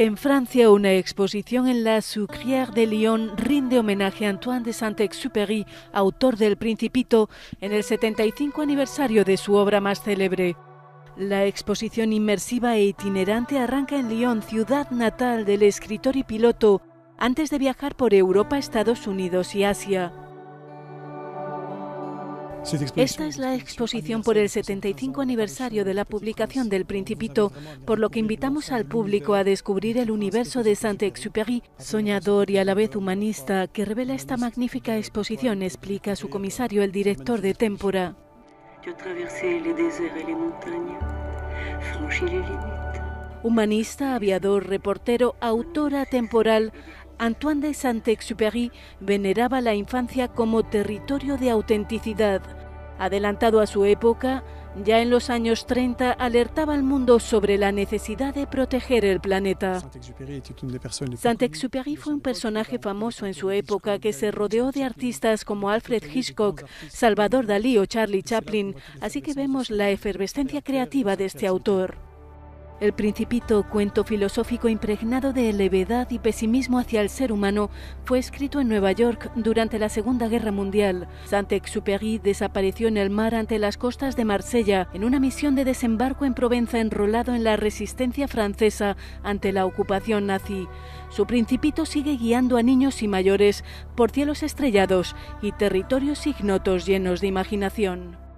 En Francia, una exposición en la Sucrière de Lyon rinde homenaje a Antoine de Saint-Exupéry, autor del Principito, en el 75 aniversario de su obra más célebre. La exposición inmersiva e itinerante arranca en Lyon, ciudad natal del escritor y piloto, antes de viajar por Europa, Estados Unidos y Asia. Esta es la exposición por el 75 aniversario de la publicación del Principito, por lo que invitamos al público a descubrir el universo de Saint-Exupéry, soñador y a la vez humanista, que revela esta magnífica exposición, explica su comisario, el director de Tempora. Humanista, aviador, reportero, autora temporal, Antoine de Saint-Exupéry veneraba la infancia como territorio de autenticidad. Adelantado a su época, ya en los años 30 alertaba al mundo sobre la necesidad de proteger el planeta. Saint-Exupéry fue un personaje famoso en su época que se rodeó de artistas como Alfred Hitchcock, Salvador Dalí o Charlie Chaplin, así que vemos la efervescencia creativa de este autor. El Principito, cuento filosófico impregnado de levedad y pesimismo hacia el ser humano, fue escrito en Nueva York durante la Segunda Guerra Mundial. Saint-Exupéry desapareció en el mar ante las costas de Marsella en una misión de desembarco en Provenza enrolado en la resistencia francesa ante la ocupación nazi. Su Principito sigue guiando a niños y mayores por cielos estrellados y territorios ignotos llenos de imaginación.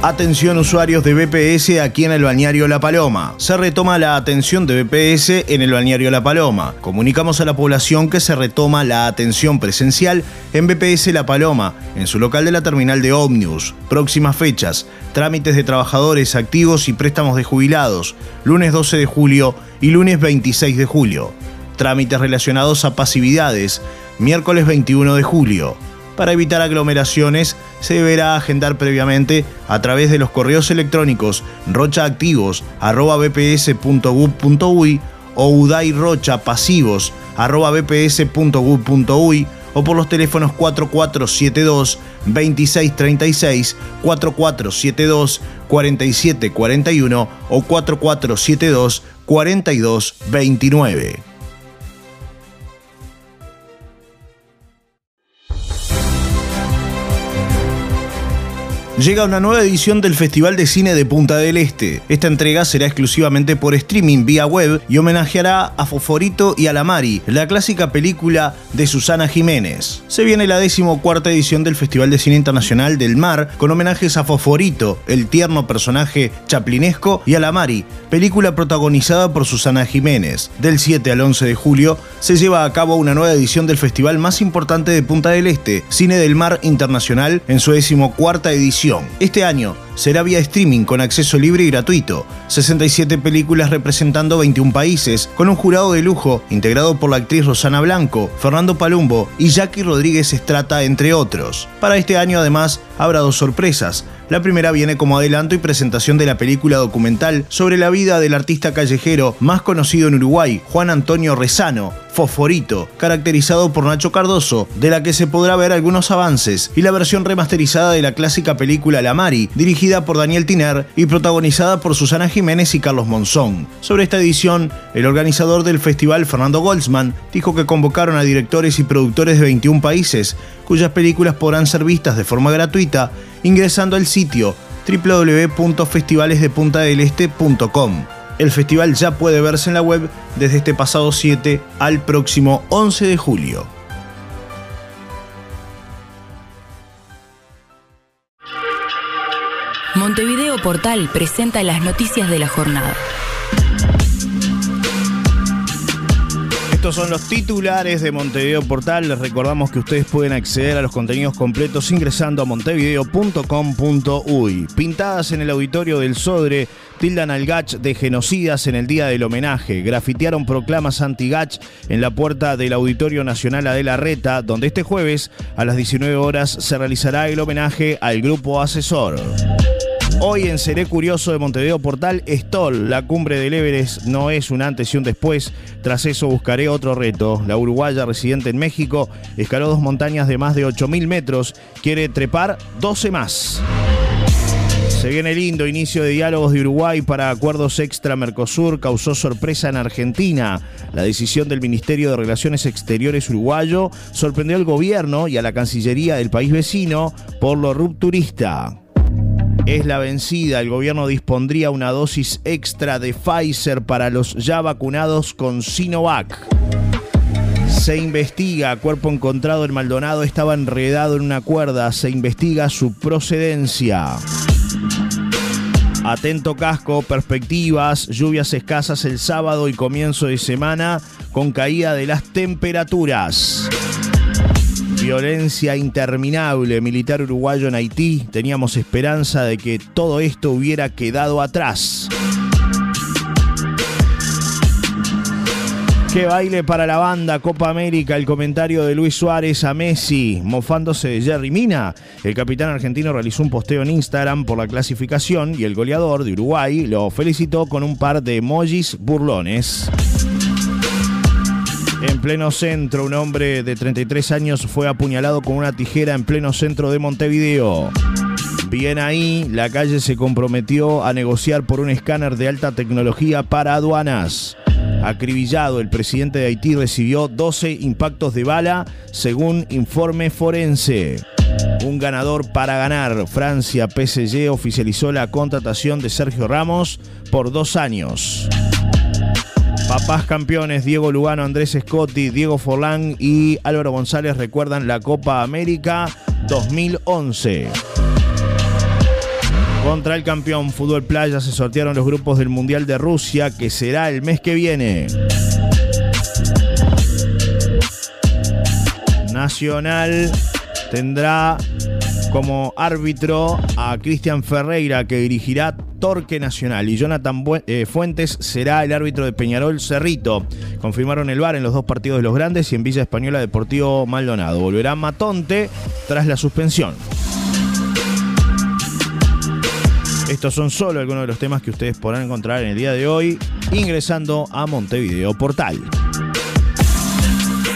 Atención usuarios de BPS aquí en el balneario La Paloma. Se retoma la atención de BPS en el balneario La Paloma. Comunicamos a la población que se retoma la atención presencial en BPS La Paloma, en su local de la terminal de Omnius. Próximas fechas, trámites de trabajadores activos y préstamos de jubilados, lunes 12 de julio y lunes 26 de julio. Trámites relacionados a pasividades, miércoles 21 de julio para evitar aglomeraciones, se deberá agendar previamente a través de los correos electrónicos rochaactivos.bps.gub.uy o udairochapasivos.bps.gub.uy o por los teléfonos 4472 2636, 4472 4741 o 4472 llega una nueva edición del Festival de Cine de Punta del Este. Esta entrega será exclusivamente por streaming vía web y homenajeará a Foforito y a La Mari, la clásica película de Susana Jiménez. Se viene la decimocuarta edición del Festival de Cine Internacional del Mar con homenajes a Foforito, el tierno personaje chaplinesco, y a La Mari, película protagonizada por Susana Jiménez. Del 7 al 11 de julio se lleva a cabo una nueva edición del festival más importante de Punta del Este, Cine del Mar Internacional, en su decimocuarta edición este año será vía streaming con acceso libre y gratuito. 67 películas representando 21 países, con un jurado de lujo integrado por la actriz Rosana Blanco, Fernando Palumbo y Jackie Rodríguez Estrata, entre otros. Para este año además habrá dos sorpresas. La primera viene como adelanto y presentación de la película documental sobre la vida del artista callejero más conocido en Uruguay, Juan Antonio Rezano, Fosforito, caracterizado por Nacho Cardoso, de la que se podrá ver algunos avances, y la versión remasterizada de la clásica película La Mari, dirigida por Daniel Tiner y protagonizada por Susana Jiménez y Carlos Monzón. Sobre esta edición, el organizador del festival, Fernando Goldsman, dijo que convocaron a directores y productores de 21 países, cuyas películas podrán ser vistas de forma gratuita ingresando al sitio www.festivalesdepuntadeleste.com. El festival ya puede verse en la web desde este pasado 7 al próximo 11 de julio. Montevideo Portal presenta las noticias de la jornada. Estos son los titulares de Montevideo Portal. Les recordamos que ustedes pueden acceder a los contenidos completos ingresando a montevideo.com.uy. Pintadas en el auditorio del Sodre, tildan al Gach de genocidas en el día del homenaje. Grafitearon proclamas anti-Gach en la puerta del Auditorio Nacional Adela Reta, donde este jueves a las 19 horas se realizará el homenaje al grupo asesor. Hoy en Seré Curioso de Montevideo Portal, Stoll, la cumbre del Everest no es un antes y un después. Tras eso buscaré otro reto. La uruguaya residente en México escaló dos montañas de más de 8.000 metros. Quiere trepar 12 más. Se viene lindo inicio de diálogos de Uruguay para acuerdos extra Mercosur causó sorpresa en Argentina. La decisión del Ministerio de Relaciones Exteriores uruguayo sorprendió al gobierno y a la Cancillería del país vecino por lo rupturista es la vencida. El gobierno dispondría una dosis extra de Pfizer para los ya vacunados con Sinovac. Se investiga, cuerpo encontrado en Maldonado estaba enredado en una cuerda. Se investiga su procedencia. Atento casco, perspectivas, lluvias escasas el sábado y comienzo de semana con caída de las temperaturas. Violencia interminable militar uruguayo en Haití. Teníamos esperanza de que todo esto hubiera quedado atrás. Qué baile para la banda Copa América, el comentario de Luis Suárez a Messi, mofándose de Jerry Mina. El capitán argentino realizó un posteo en Instagram por la clasificación y el goleador de Uruguay lo felicitó con un par de emojis burlones. En pleno centro, un hombre de 33 años fue apuñalado con una tijera en pleno centro de Montevideo. Bien ahí, la calle se comprometió a negociar por un escáner de alta tecnología para aduanas. Acribillado, el presidente de Haití recibió 12 impactos de bala, según informe forense. Un ganador para ganar. Francia PSG oficializó la contratación de Sergio Ramos por dos años. Papás campeones Diego Lugano, Andrés Scotti, Diego Forlán y Álvaro González recuerdan la Copa América 2011. Contra el campeón Fútbol Playa se sortearon los grupos del Mundial de Rusia que será el mes que viene. Nacional tendrá como árbitro a Cristian Ferreira que dirigirá Torque Nacional y Jonathan eh, Fuentes será el árbitro de Peñarol Cerrito. Confirmaron el VAR en los dos partidos de los grandes y en Villa Española Deportivo Maldonado. Volverá Matonte tras la suspensión. Estos son solo algunos de los temas que ustedes podrán encontrar en el día de hoy ingresando a Montevideo Portal.